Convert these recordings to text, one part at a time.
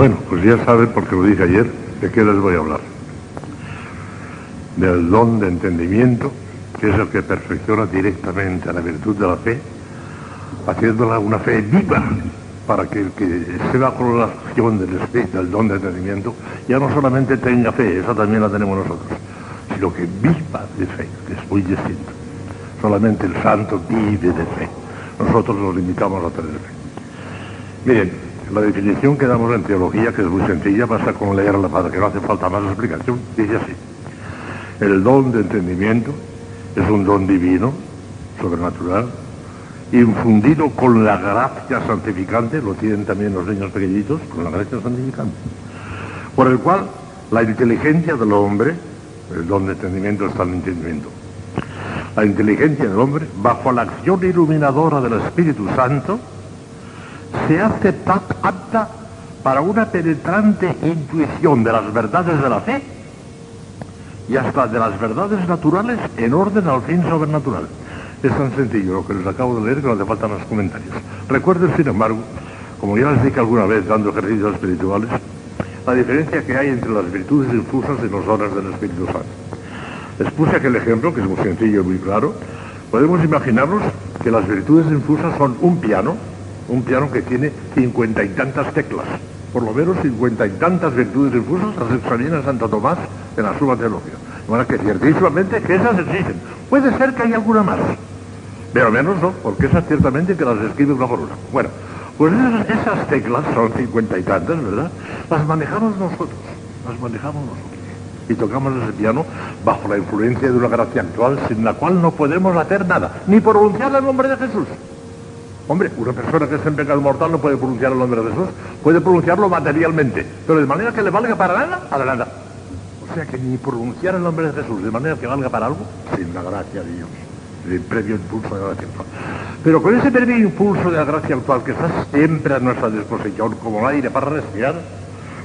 Bueno, pues ya saben, porque lo dije ayer, de qué les voy a hablar. Del don de entendimiento, que es el que perfecciona directamente a la virtud de la fe, haciéndola una fe viva, para que el que esté bajo la acción del espíritu, del don de entendimiento, ya no solamente tenga fe, esa también la tenemos nosotros, sino que viva de fe, que es muy distinto. Solamente el santo vive de fe. Nosotros nos limitamos a tener fe. Miren, la definición que damos en teología, que es muy sencilla, basta con leerla para que no hace falta más explicación, dice así. El don de entendimiento es un don divino, sobrenatural, infundido con la gracia santificante, lo tienen también los niños pequeñitos, con la gracia santificante, por el cual la inteligencia del hombre, el don de entendimiento está en el entendimiento, la inteligencia del hombre, bajo la acción iluminadora del Espíritu Santo, se hace apta para una penetrante intuición de las verdades de la fe y hasta de las verdades naturales en orden al fin sobrenatural. Es tan sencillo lo que les acabo de leer que no hace falta más comentarios. Recuerden, sin embargo, como ya les dije alguna vez dando ejercicios espirituales, la diferencia que hay entre las virtudes infusas y los dones del Espíritu Santo. Les puse aquel ejemplo, que es muy sencillo y muy claro. Podemos imaginarnos que las virtudes infusas son un piano, un piano que tiene cincuenta y tantas teclas, por lo menos cincuenta y tantas virtudes infusas las examina Santo Tomás en la Suma Teología. De manera que ciertísimamente que esas existen. Puede ser que haya alguna más, pero menos no, porque esas ciertamente que las escribe una por una. Bueno, pues esas, esas teclas son cincuenta y tantas, ¿verdad? Las manejamos nosotros, las manejamos nosotros. Y tocamos ese piano bajo la influencia de una gracia actual sin la cual no podemos hacer nada, ni pronunciar el nombre de Jesús. Hombre, una persona que está en pecado mortal no puede pronunciar el nombre de Jesús, puede pronunciarlo materialmente, pero de manera que le valga para nada, a nada. O sea que ni pronunciar el nombre de Jesús de manera que valga para algo, sin la gracia de Dios, el previo impulso de la gracia actual. Pero con ese previo impulso de la gracia actual que está siempre a nuestra disposición, como el aire para respirar,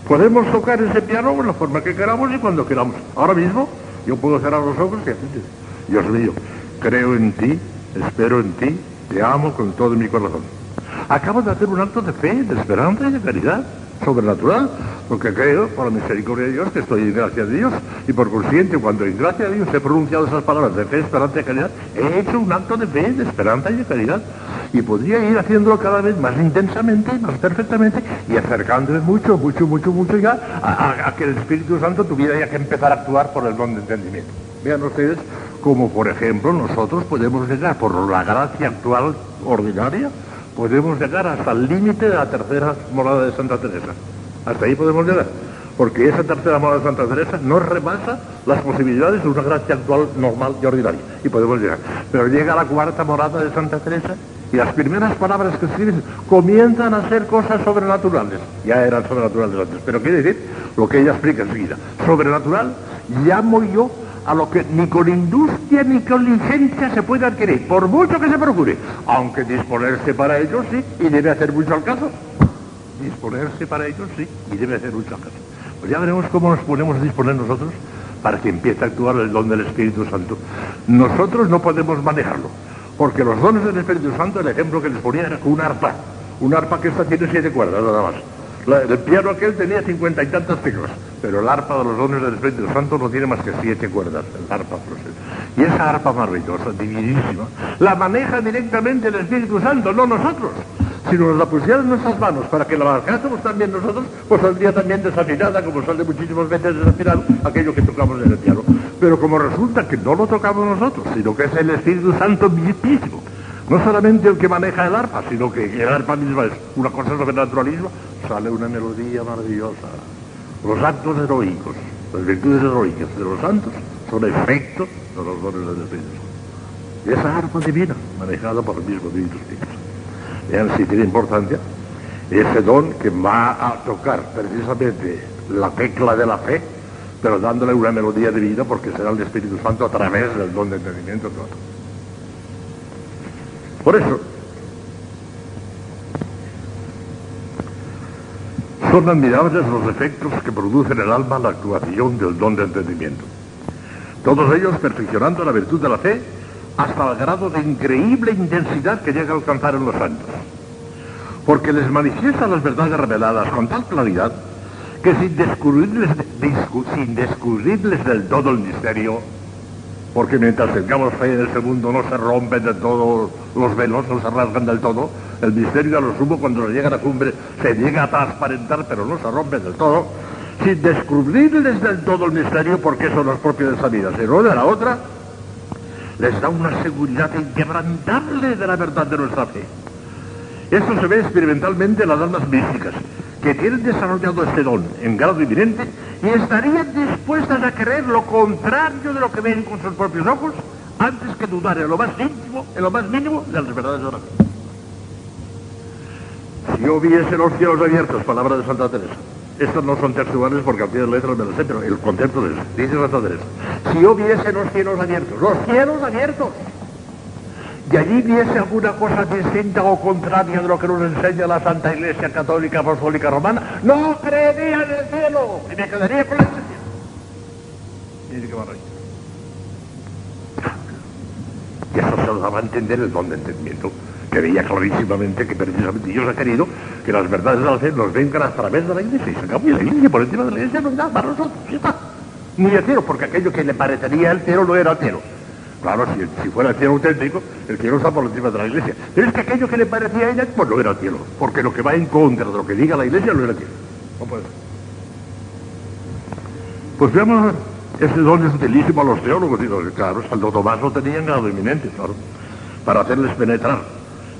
podemos tocar ese piano de la forma que queramos y cuando queramos. Ahora mismo yo puedo cerrar los ojos y decir, Dios mío, creo en ti, espero en ti, te amo con todo mi corazón. Acabo de hacer un acto de fe, de esperanza y de caridad sobrenatural, porque creo, por la misericordia de Dios, que estoy en gracia de Dios, y por consiguiente, cuando en gracia de Dios he pronunciado esas palabras de fe, esperanza y caridad, he hecho un acto de fe, de esperanza y de caridad, y podría ir haciéndolo cada vez más intensamente, más perfectamente, y acercándome mucho, mucho, mucho, mucho ya a, a que el Espíritu Santo tuviera ya que empezar a actuar por el don de entendimiento. Vean ustedes como, por ejemplo, nosotros podemos llegar, por la gracia actual ordinaria, podemos llegar hasta el límite de la tercera morada de Santa Teresa. Hasta ahí podemos llegar. Porque esa tercera morada de Santa Teresa no rebasa las posibilidades de una gracia actual normal y ordinaria. Y podemos llegar. Pero llega la cuarta morada de Santa Teresa y las primeras palabras que escriben comienzan a ser cosas sobrenaturales. Ya eran sobrenaturales antes. Pero quiere decir lo que ella explica enseguida. Sobrenatural llamo yo a lo que ni con industria ni con licencia se puede adquirir, por mucho que se procure, aunque disponerse para ello sí, y debe hacer mucho al caso. Disponerse para ello sí, y debe hacer mucho al caso. Pues ya veremos cómo nos ponemos a disponer nosotros para que empiece a actuar el don del Espíritu Santo. Nosotros no podemos manejarlo, porque los dones del Espíritu Santo, el ejemplo que les ponía era un arpa, un arpa que esta tiene siete cuerdas nada más. El piano aquel tenía cincuenta y tantas teclas, pero el arpa de los dones del Espíritu Santo no tiene más que siete cuerdas, el arpa Y esa arpa maravillosa, divinísima, la maneja directamente el Espíritu Santo, no nosotros. Si nos la pusieran en nuestras manos para que la manejásemos también nosotros, pues saldría también desafinada, como sale muchísimas veces desafinado aquello que tocamos en el piano. Pero como resulta que no lo tocamos nosotros, sino que es el Espíritu Santo mismo, no solamente el que maneja el arpa, sino que el arpa misma es una cosa sobrenaturalismo, sale una melodía maravillosa. Los actos heroicos, las virtudes heroicas de los santos son efectos de los dones del Espíritu Santo. Y esa arpa divina, manejada por el mismo Espíritu. Vean si tiene importancia ese don que va a tocar precisamente la tecla de la fe, pero dándole una melodía divina porque será el Espíritu Santo a través del don de entendimiento todo. Por eso, son admirables los efectos que produce en el alma la actuación del don de entendimiento. Todos ellos perfeccionando la virtud de la fe hasta el grado de increíble intensidad que llega a alcanzar en los santos. porque les manifiesta las verdades reveladas con tal claridad que sin descubrirles, sin descubrirles del todo el misterio, porque mientras tengamos fe en ese mundo no se rompen de todo los velos, no se rasgan del todo, el misterio a lo sumo cuando llega a la cumbre se llega a transparentar, pero no se rompe del todo, sin descubrirles del todo el misterio, porque eso no es propio de esa vida, sino de la otra, les da una seguridad inquebrantable de la verdad de nuestra fe. Esto se ve experimentalmente en las almas místicas, que tienen desarrollado este don en grado inminente y estarían dispuestas a creer lo contrario de lo que ven con sus propios ojos antes que dudar en lo más íntimo, en lo más mínimo de las verdades de la. Si yo viese los cielos abiertos, palabra de Santa Teresa, estas no son textuales porque al pie de letras me lo sé, pero el concepto de dice Santa Teresa. Si yo viese los cielos abiertos, los cielos abiertos, y allí viese alguna cosa distinta o contraria de lo que nos enseña la Santa Iglesia Católica Apostólica Romana, no creería en el cielo y me quedaría con la iglesia. Dice Y eso se lo daba a entender el don de entendimiento que veía clarísimamente que precisamente Dios ha querido que las verdades de la fe nos vengan a través de la iglesia y se acabó la iglesia por encima de la iglesia no nada para nosotros, ya está. Ni el porque aquello que le parecería el cielo no era el cielo. Claro, si, fuera el cielo auténtico, el cielo está por encima de la iglesia. Pero es que aquello que le parecía a ella, pues no era el cielo, porque lo que va en contra de lo que diga la iglesia no era el cielo. No puede. Pues veamos, ese don es utilísimo a los teólogos, y claro, Santo Tomás lo tenía en grado inminente, claro, para hacerles penetrar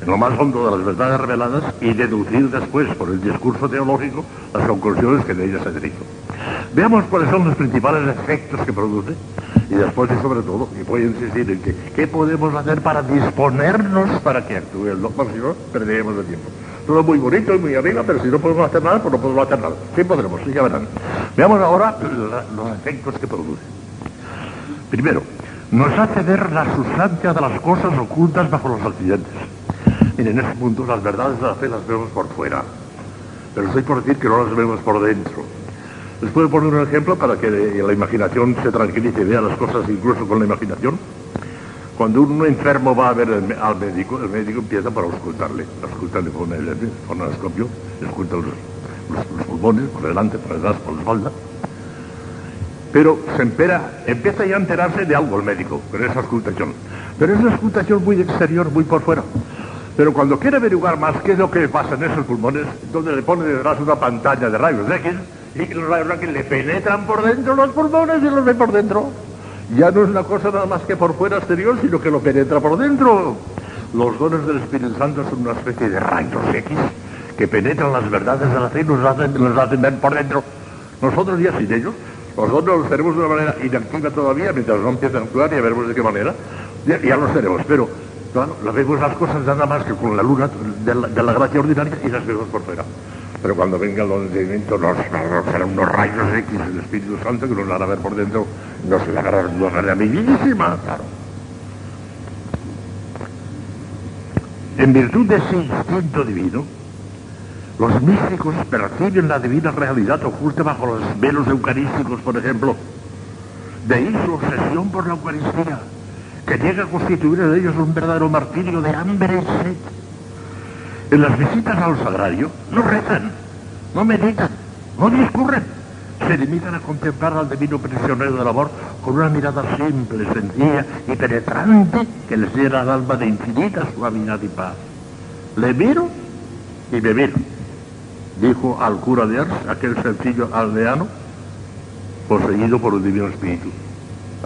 en lo más hondo de las verdades reveladas y deducir después por el discurso teológico las conclusiones que de ellas se derivan. Veamos cuáles son los principales efectos que produce y después y sobre todo, y voy a insistir en que, ¿qué podemos hacer para disponernos para que actúe el doctor? Si no, perderemos el tiempo. Todo muy bonito y muy arriba, pero si no podemos hacer nada, pues no podemos hacer nada. Sí podremos, sí, ya verán. Veamos ahora los efectos que produce. Primero, nos hace ver la sustancia de las cosas ocultas bajo los accidentes. Miren, en ese punto las verdades de la fe las vemos por fuera, pero estoy por decir que no las vemos por dentro. Les puedo poner un ejemplo para que la imaginación se tranquilice y vea las cosas incluso con la imaginación. Cuando un enfermo va a ver al médico, el médico empieza por auscultarle, auscultarle con el fonoscopio, los, los, pulmones por delante, por detrás, por la espalda. Pero se empera, empieza ya a enterarse de algo el médico con esa auscultación. Pero es una auscultación muy exterior, muy por fuera. Pero cuando quiere averiguar más qué es lo que pasa en esos pulmones, donde le pone detrás una pantalla de rayos X, y los rayos X le penetran por dentro los pulmones y los ve por dentro. Ya no es una cosa nada más que por fuera exterior, sino que lo penetra por dentro. Los dones del Espíritu Santo son una especie de rayos X que penetran las verdades de la fe y nos hacen, nos hacen ver por dentro. Nosotros ya sin ellos, los dones los tenemos de una manera inactiva todavía, mientras no empiezan a actuar, ya veremos de qué manera, ya, ya los tenemos, pero Claro, la vemos las cosas nada más que con la luna de la, gracia ordinaria y las vemos por fuera. Pero cuando venga el entendimiento nos, serán unos rayos X del Espíritu Santo que nos van a ver por dentro, nos la hará bellísima, claro. En virtud de ese instinto divino, los místicos perciben la divina realidad oculta bajo los velos eucarísticos, por ejemplo. De ahí su obsesión por la Eucaristía que llega a constituir en ellos un verdadero martirio de hambre y sed. En las visitas al sagrario no rezan, no meditan, no discurren. Se limitan a contemplar al divino prisionero del amor con una mirada simple, sencilla y penetrante que les llena al alma de infinita suavidad y paz. Le miro y me miro, dijo al cura de Ars, aquel sencillo aldeano, poseído por un divino espíritu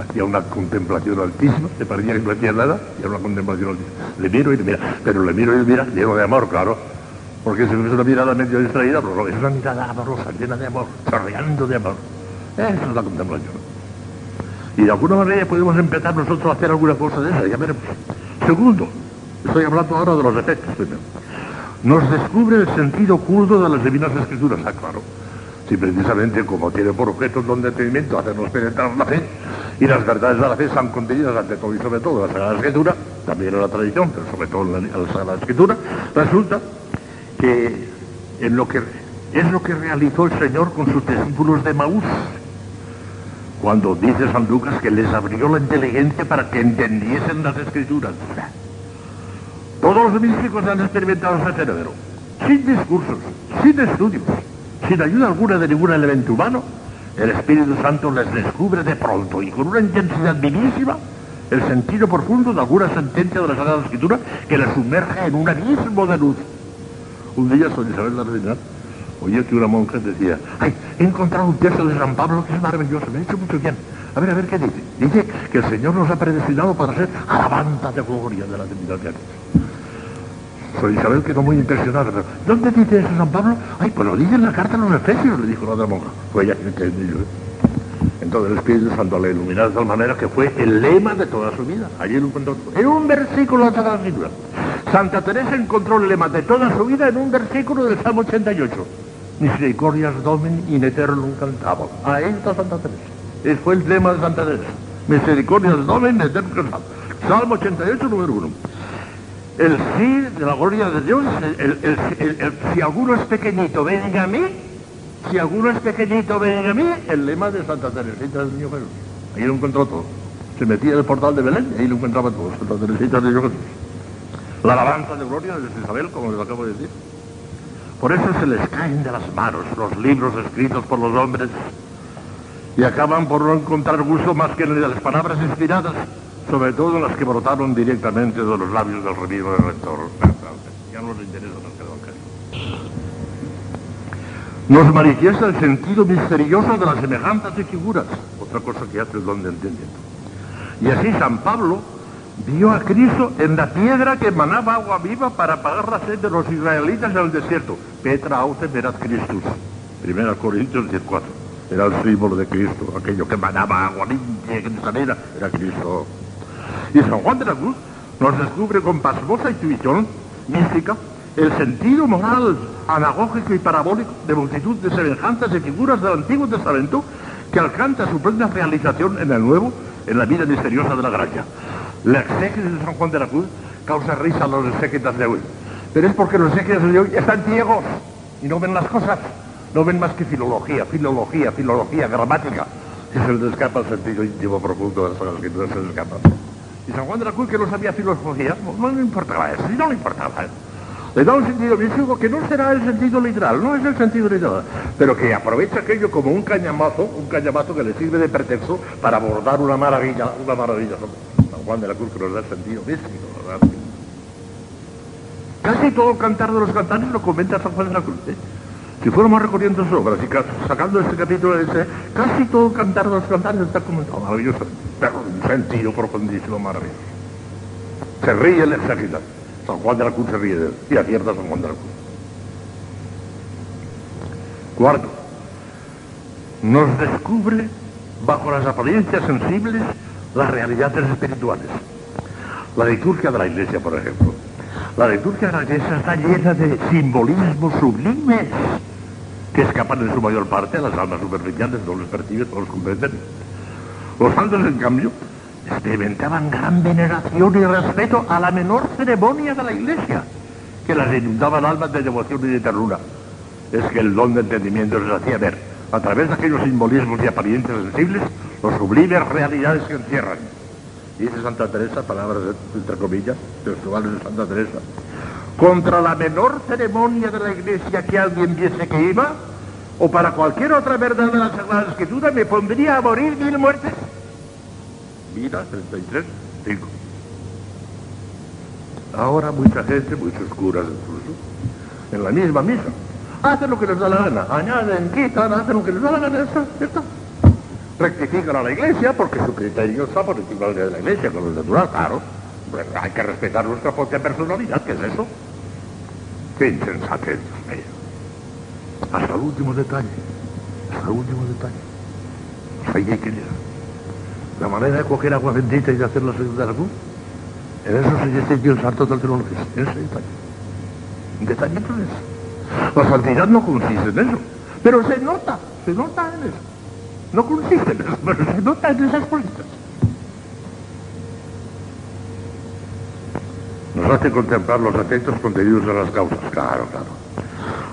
hacía una contemplación altísima, le parecía que no hacía nada, y era una contemplación altísima. Le miro y le mira, pero le miro y le mira lleno de amor, claro, porque si es una mirada medio distraída, pero es una mirada amorosa, llena de amor, chorreando de amor. Esa es la contemplación. Y de alguna manera podemos empezar nosotros a hacer alguna cosa de esa, ya veremos. Segundo, estoy hablando ahora de los efectos primero. Nos descubre el sentido oculto de las divinas escrituras, ah, claro si precisamente como tiene por objeto de entendimiento hacernos penetrar la fe, y las verdades de la fe están contenidas ante todo y sobre todo en la Sagrada Escritura, también en la tradición, pero sobre todo en la, Sagrada Escritura, resulta que en lo que es lo que realizó el Señor con sus discípulos de Maús, cuando dice San Lucas que les abrió la inteligencia para que entendiesen las escrituras. Todos los místicos han experimentado ese fenómeno. sin discursos, sin estudios, sin ayuda alguna de ningún elemento humano, el Espíritu Santo les descubre de pronto y con una intensidad vivísima el sentido profundo de alguna sentencia de la Sagrada Escritura que les sumerge en un abismo de luz. Un día, San Isabel la Reina oye que una monja decía, ay, he encontrado un texto de San Pablo que es maravilloso, me ha hecho mucho bien. A ver, a ver qué dice. Dice que el Señor nos ha predestinado para ser alabanza de gloria de la divinidad de Dios. San Isabel quedó muy impresionada, pero ¿dónde dice eso San Pablo? Ay, pues lo dice en la carta a los Efesios, le dijo la otra monja. Fue ella que entendió. Entonces el Espíritu Santo le iluminó de tal manera que fue el lema de toda su vida. Allí en un versículo de la Escritura. Santa Teresa encontró el lema de toda su vida en un versículo del Salmo 88. Misericordias Domini in eternum cantabo. Ahí está Santa Teresa. Ese fue el lema de Santa Teresa. Misericordias Domini in eternum cantabo. Salmo 88, número 1. El sí de la gloria de Dios, si alguno es pequeñito, venga a mí, si alguno es pequeñito, venga a mí, el lema de Santa Teresita del Niño Jesús. Ahí lo encontró todo. Se metía en el portal de Belén y ahí lo encontraba todo. Santa Teresita del Niño Jesús. La alabanza de gloria de Isabel, como les acabo de decir. Por eso se les caen de las manos los libros escritos por los hombres y acaban por no encontrar gusto más que en las palabras inspiradas, sobre todo las que brotaron directamente de los labios del revivo del rector. Ya no les interesa nos manifiesta el sentido misterioso de las semejanzas y figuras, otra cosa que hace el don de entendimiento. Y así San Pablo vio a Cristo en la piedra que emanaba agua viva para apagar la sed de los israelitas en el desierto. Petra autem verat Christus. Primera Corintios 14. Era el símbolo de Cristo, aquello que emanaba agua limpia, que sanera, era Cristo. Y San Juan de la Cruz nos descubre con pasmosa intuición mística el sentido moral, anagógico y parabólico de multitud de semejanzas y figuras del Antiguo Testamento que alcanza su plena realización en el Nuevo, en la vida misteriosa de la gracia. La exégesis de San Juan de la Cruz causa risa a los exégetas de hoy, pero es porque los exégetas de hoy están ciegos y no ven las cosas, no ven más que filología, filología, filología, gramática, y se les escapa el sentido íntimo profundo de las escrituras, se les escapa. Y San Juan de la Cruz, que no sabía filología, no, le importaba eso, no le importaba le da un sentido místico que no será el sentido literal, no es el sentido literal, pero que aprovecha aquello como un cañamazo, un cañamazo que le sirve de pretexto para abordar una maravilla, una maravilla. San Juan de la Cruz que nos da el sentido místico. Casi todo el cantar de los cantantes lo comenta San Juan de la Cruz. ¿eh? Si fuéramos recorriendo sus obras y sacando este capítulo de ese, casi todo cantar de los cantantes está comentado maravilloso, sentido profundísimo, maravilloso. Se ríe el exagerado. San Juan de la Cruz se ríe de él y acierta San Juan de la Cruz. Cuarto, nos descubre bajo las apariencias sensibles las realidades espirituales. La liturgia de la iglesia, por ejemplo. La liturgia de la iglesia está llena de simbolismos sublimes que escapan en su mayor parte a las almas superficiales, no los perciben, no los comprenden. Los santos, en cambio, experimentaban gran veneración y respeto a la menor ceremonia de la iglesia, que las inundaban almas de devoción y de ternura. Es que el don de entendimiento les hacía ver, a través de aquellos simbolismos y apariencias sensibles, los sublimes realidades que encierran. Dice Santa Teresa, palabras entre comillas, textuales de Santa Teresa, contra la menor ceremonia de la iglesia que alguien viese que iba, o para cualquier otra verdad de la Sagrada Escritura, me pondría a morir mil muertes. Vida 33, 5. Ahora mucha gente, muchos curas incluso, en la misma misa, hacen lo que les da la gana, añaden, quitan, hacen lo que les da la gana, eso, esto. Rectifican a la iglesia porque su criterio está por encima de la iglesia, con lo natural, claro. Hay que respetar nuestra propia personalidad, ¿qué es eso? Qué insensatez. Hasta el último detalle, hasta el último detalle. Que llegar. La manera de coger agua bendita y de hacer la segunda de la cruz, en eso se distinguió el santo del trono en ese detalle. Un detallito de eso. La santidad no consiste en eso, pero se nota, se nota en eso. No consiste en eso, pero se nota en esas cositas. Nos hace contemplar los efectos contenidos en las causas, claro, claro.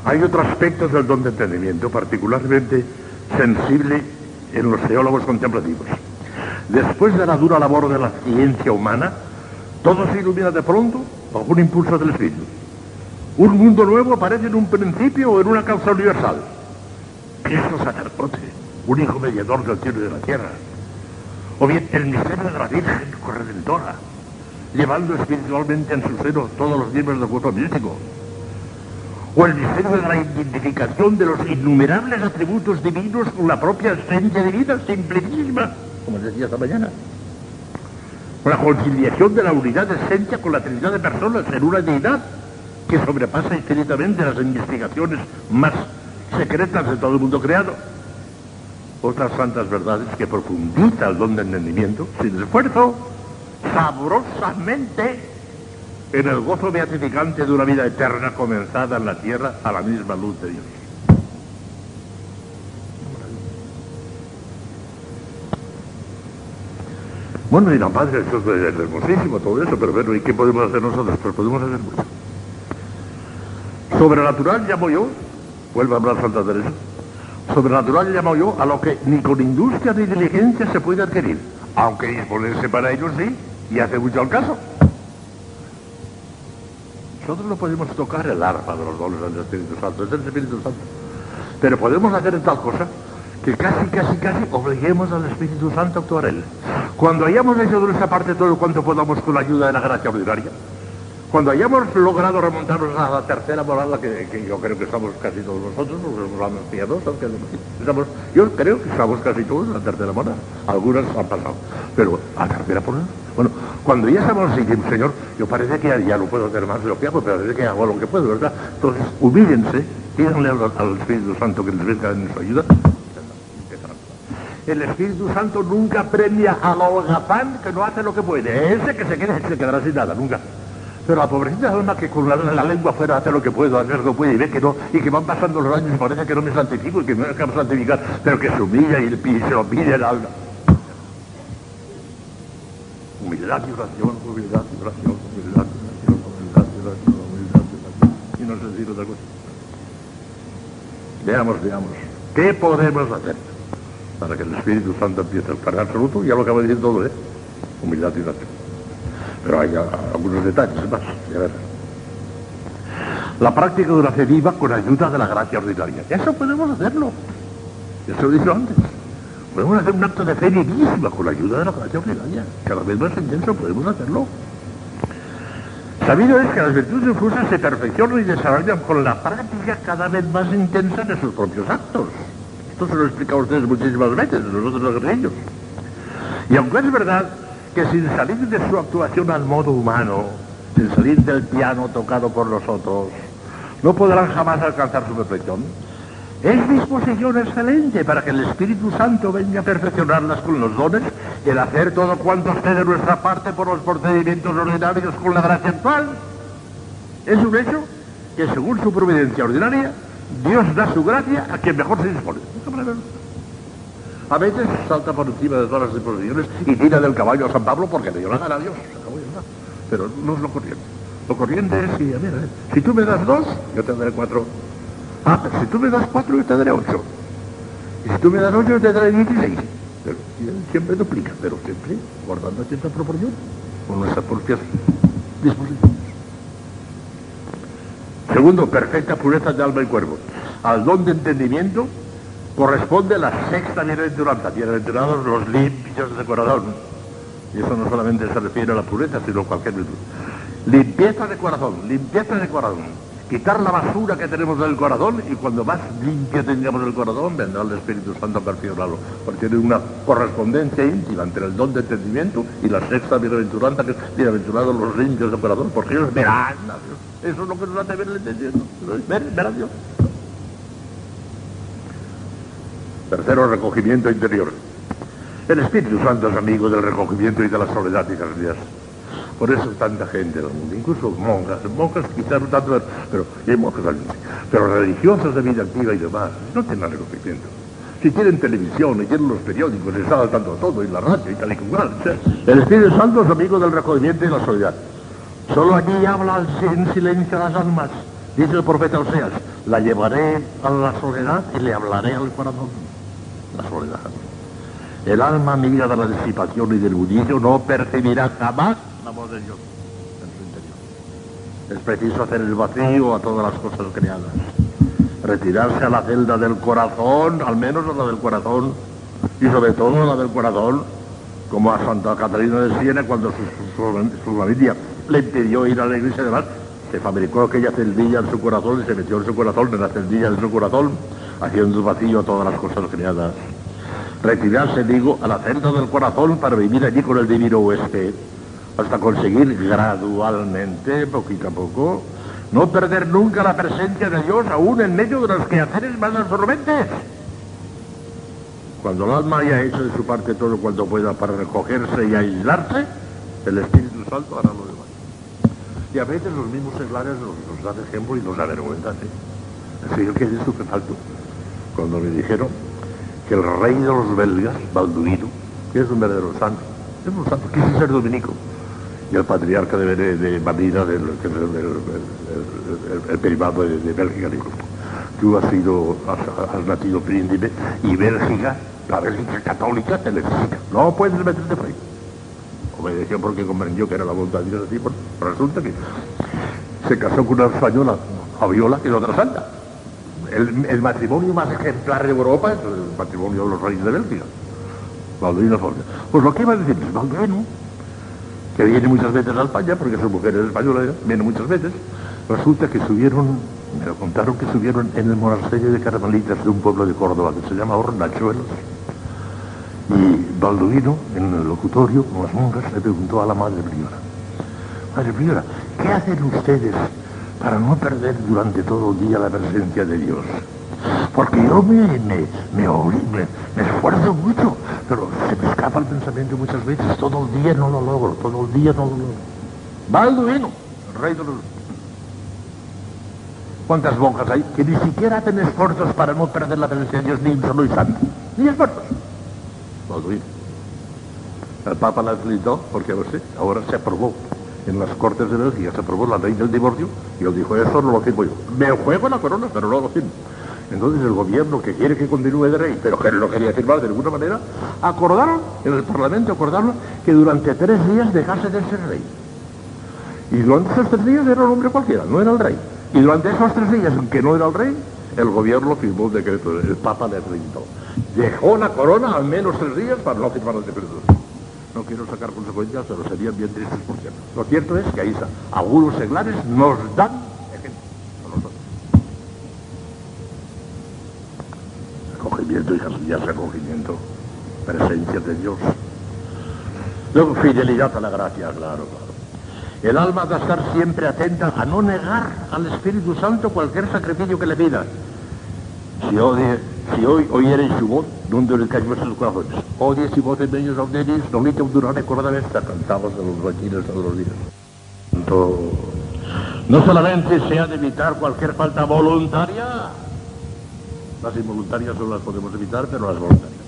Hay otro aspecto del don de entendimiento particularmente sensible en los teólogos contemplativos. Después de la dura labor de la ciencia humana, todo se ilumina de pronto bajo un impulso del espíritu. Un mundo nuevo aparece en un principio o en una causa universal. Cristo sacerdote, un hijo mediador del cielo y de la tierra. O bien el misterio de la Virgen corredentora, llevando espiritualmente en su seno todos los miembros del cuerpo místico. O el misterio de la identificación de los innumerables atributos divinos con la propia esencia divina, simplísima, como decía esta mañana. La conciliación de la unidad de esencia con la trinidad de personas en una deidad que sobrepasa infinitamente las investigaciones más secretas de todo el mundo creado. Otras santas verdades que profundiza el don de entendimiento, sin esfuerzo, sabrosamente, en el gozo beatificante de una vida eterna comenzada en la tierra a la misma luz de Dios. Bueno, y la Padre, eso es hermosísimo todo eso, pero bueno, ¿y qué podemos hacer nosotros? Pues podemos hacer mucho. Sobrenatural llamo yo, vuelve a hablar Santa Teresa, sobrenatural llamo yo a lo que ni con industria ni diligencia se puede adquirir, aunque disponerse para ello sí, y hace mucho al caso. Nosotros no podemos tocar el arpa de los dones del Espíritu Santo, es el Espíritu Santo. Pero podemos hacer tal cosa que casi, casi, casi obliguemos al Espíritu Santo a actuar él. Cuando hayamos hecho de nuestra parte todo cuanto podamos con la ayuda de la gracia ordinaria, cuando hayamos logrado remontarnos a la tercera morada, que, yo creo que estamos casi todos nosotros, los piadosos, que estamos, yo creo que estamos casi todos en la tercera morada. Algunas han pasado, pero a la tercera morada. Bueno, cuando ya estamos así, Señor, yo parece que ya, no puedo hacer más de lo que hago, pero parece que hago lo que puedo, ¿verdad? Entonces, humíllense, pídanle al, al Espíritu Santo que les venga en su ayuda el Espíritu Santo nunca premia al holgazán que no hace lo que puede. Ese que se, quede, se quedará sin nada, nunca. Pero la pobrecita alma que con la, lengua fuera hace lo que puede, hacer lo que puede y ve que no, y que van pasando los años y parece que no me santifico y que me acabo santificar, pero que se humilla y, se lo pide el alma. Humildad y oración, humildad y oración, humildad y oración, humildad y oración, humildad y oración. Y no sé decir otra cosa. Veamos, veamos. ¿Qué podemos hacer? Para que el Espíritu Santo empiece a actuar absoluto, ya lo acabo de decir todo, ¿eh? Humildad y oración. Pero hay algunos detalles más, ya verás. La práctica de una fe viva con ayuda de la gracia ordinaria. Eso podemos hacerlo. Eso lo dicho antes. Podemos hacer un acto de fe vivísima con la ayuda de la gracia ordinaria. Cada vez más intenso podemos hacerlo. Sabido es que las virtudes infusas se perfeccionan y desarrollan con la práctica cada vez más intensa de sus propios actos. Esto se lo he explicado a ustedes muchísimas veces, nosotros los guerrillos. Y aunque es verdad que sin salir de su actuación al modo humano, sin salir del piano tocado por los otros, no podrán jamás alcanzar su perfección, es disposición excelente para que el Espíritu Santo venga a perfeccionarlas con los dones y el hacer todo cuanto esté de nuestra parte por los procedimientos ordinarios con la gracia actual. Es un hecho que según su providencia ordinaria Dios da su gracia a quien mejor se dispone. A veces salta por encima de todas las disposiciones y tira del caballo a San Pablo porque le dio la gana a Dios. Pero no es lo corriente. Lo corriente es, si, a ver, si tú me das dos, yo te daré cuatro. Ah, pero si tú me das cuatro, yo te daré ocho. Y si tú me das ocho, yo te daré dieciséis. Pero siempre duplica, pero siempre guardando cierta proporción con nuestras propias disposiciones. Segundo, perfecta pureza de alma y cuerpo. Al don de entendimiento corresponde la sexta bienaventuranza. Bienaventurados los limpios de corazón. Y eso no solamente se refiere a la pureza, sino a cualquier virtud. Limpieza de corazón, limpieza de corazón. Quitar la basura que tenemos del corazón y cuando más limpio tengamos el corazón, vendrá el Espíritu Santo a perfeccionarlo. Porque tiene una correspondencia íntima entre el don de entendimiento y la sexta bienaventuranza, que es bienaventurados los limpios de corazón, porque ellos verán a Dios. Eso es lo que nos hace ver el entendimiento. Ver, a Dios. Tercero, recogimiento interior. El Espíritu Santo es amigo del recogimiento y de la soledad y días. Por eso tanta gente en el mundo, incluso monjas, monjas quizás no tanto, pero hay monjas pero religiosas de vida activa y demás, no tienen recogimiento. Si tienen televisión y tienen los periódicos, está al tanto todo, y la radio y tal y cual. El Espíritu Santo es amigo del recogimiento y la soledad. Solo allí habla en silencio las almas. Dice el profeta Oseas, la llevaré a la soledad y le hablaré al corazón. La soledad. El alma amiga de la disipación y del budillo no percibirá jamás la de Dios en su interior. Es preciso hacer el vacío a todas las cosas creadas. Retirarse a la celda del corazón, al menos a la del corazón, y sobre todo a la del corazón, como a Santa Catalina de Siena cuando su, familia le impidió ir a la iglesia de mar, se fabricó aquella celdilla en su corazón y se metió en su corazón, en la celdilla de su corazón, haciendo vacío a todas las cosas creadas. Retirarse, digo, a la celda del corazón para vivir allí con el divino huésped hasta conseguir gradualmente, poquito a poco, no perder nunca la presencia de Dios aún en medio de los quehaceres más absorbentes. Cuando el alma haya hecho de su parte todo cuanto pueda para recogerse y aislarse, el Espíritu Santo hará lo demás. Y a veces los mismos seglares nos, dan ejemplo y nos avergüenzan. ¿eh? Señor que es estupefacto. Cuando me dijeron que el rey de los belgas, Balduino, que es un verdadero santo, es un santo, quiso ser dominico, y el patriarca de, de, Madina, del, el, privado de, Bélgica, dijo, tú has sido, has, nacido príncipe y Bélgica, la Bélgica católica te necesita. No puedes meterte ahí. Obedeció porque comprendió que era la voluntad de Dios así, pero resulta que se casó con una española, Viola, que es otra santa. El, el, matrimonio más ejemplar de Europa es el matrimonio de los reyes de Bélgica. Pues lo que iba a decir es Balduino que viene muchas veces a España, porque son mujeres españolas, viene muchas veces, resulta que subieron, me lo contaron que subieron en el monasterio de Carmelitas de un pueblo de Córdoba que se llama Hornachuelos. Y Balduino, en el locutorio, con las monjas, le preguntó a la madre priora, Madre priora, ¿qué hacen ustedes para no perder durante todo el día la presencia de Dios? Porque yo me, me, me, me esfuerzo mucho, pero se me escapa el pensamiento muchas veces. Todo el día no lo logro, todo el día no lo logro. Balduino, rey de los... ¿Cuántas monjas hay que ni siquiera hacen esfuerzos para no perder la presencia de Dios ni un solo instante? Ni esfuerzos. Balduino. El Papa la felicitó porque, no sé, ahora se aprobó en las Cortes de Bélgica, se aprobó la ley del divorcio y él dijo, eso no lo firmo yo. Me juego la corona, pero no lo firmo. Entonces el gobierno que quiere que continúe de rey, pero que no quería firmar de ninguna manera, acordaron, en el Parlamento acordaron que durante tres días dejase de ser rey. Y durante esos tres días era un hombre cualquiera, no era el rey. Y durante esos tres días en que no era el rey, el gobierno firmó el decreto, el Papa le rindó. Dejó la corona al menos tres días para no firmar el decreto. No quiero sacar consecuencias, pero serían bien tristes por cierto. Lo cierto es que ahí. Algunos seglares nos dan acogimiento y acogimiento, presencia de Dios. Luego, fidelidad a la gracia, claro. El alma ha de estar siempre atenta a no negar al Espíritu Santo cualquier sacrificio que le pida. Si, odie, si hoy oyereis su voz, donde caen vuestros corazones. Odie si vos en ellos auderis, no le un durare esta cantamos de los retiros de los días. No solamente se ha de evitar cualquier falta voluntaria, las involuntarias no las podemos evitar, pero las voluntarias.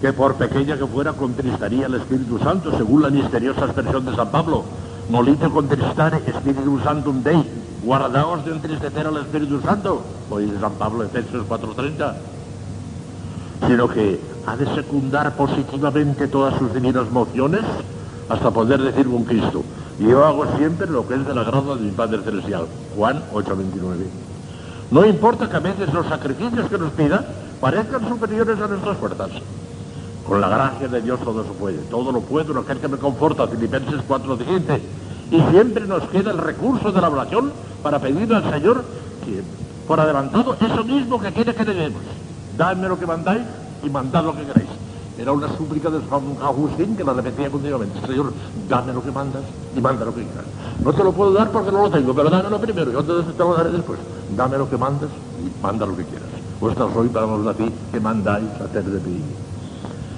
Que por pequeña que fuera contristaría el Espíritu Santo, según la misteriosa expresión de San Pablo. Molite contristare Espíritu Santum Dei. Guardaos de entristecer al Espíritu Santo. Hoy de San Pablo, Efesios 4.30. Sino que ha de secundar positivamente todas sus divinas mociones hasta poder decir con Cristo. Yo hago siempre lo que es del agrado de mi Padre Celestial. Juan 8.29. No importa que a veces los sacrificios que nos pida parezcan superiores a nuestras fuerzas. Con la gracia de Dios todo se puede. Todo lo puedo en aquel que me conforta. Filipenses 4.17. Y siempre nos queda el recurso de la oración para pedirle al Señor que, por adelantado, eso mismo que quiere que le. Dadme lo que mandáis y mandad lo que queráis. Era una súplica de San que la repetía continuamente. Señor, dame lo que mandas y manda lo que quieras. No te lo puedo dar porque no lo tengo, pero dámelo primero, yo te, te lo daré después. Dame lo que mandas y manda lo que quieras. Vuestra soy para los que mandáis a hacer de mí.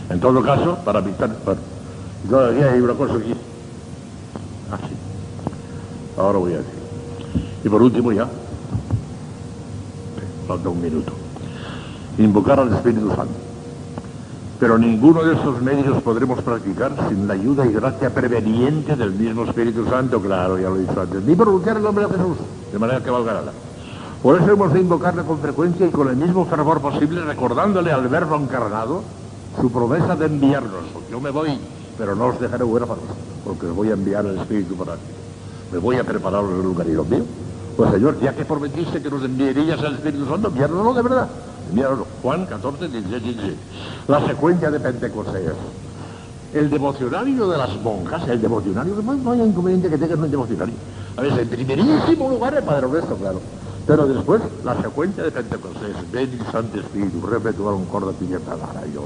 En todo caso, para evitar... todavía hay una cosa aquí. Ah, sí. Ahora voy a decir. Y por último ya, falta un minuto. Invocar al Espíritu Santo. Pero ninguno de esos medios podremos practicar sin la ayuda y gracia preveniente del mismo Espíritu Santo, claro, ya lo he dicho antes, ni pronunciar el nombre de Jesús, de manera que valga nada. Por eso hemos de invocarle con frecuencia y con el mismo fervor posible, recordándole al Verbo encarnado su promesa de enviarnos. Yo me voy pero no os dejaré huérfanos, porque os voy a enviar el Espíritu para ti. Me voy a preparar el lugar y lo mío. Pues Señor, ya que prometiste que nos enviarías al Espíritu Santo, enviárnoslo de verdad. Enviárnoslo. Juan 14, 16, 16. La secuencia de Pentecostés. El devocionario de las monjas, el devocionario, no hay inconveniente que tengas un devocionario. A ver, en primerísimo lugar el Padre Nuestro, claro. Pero después, la secuencia de Pentecostés. Ven Santo Espíritu, repetuar un corda pimienta Dios.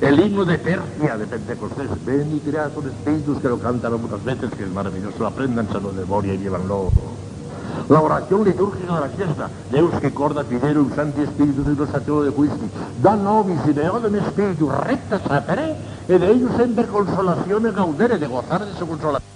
El himno de Persia de Pentecostés. Ven y crea con espíritus que lo cantan muchas veces, que es maravilloso. Apréndanselo de memoria y llévanlo. La oración litúrgica de la fiesta. Deus que corda un santi spiritus exaltatio de quisqui. Da nobis y de espíritu recta sapere, e de ellos siempre consolaciones gaudere de gozar de su consolación.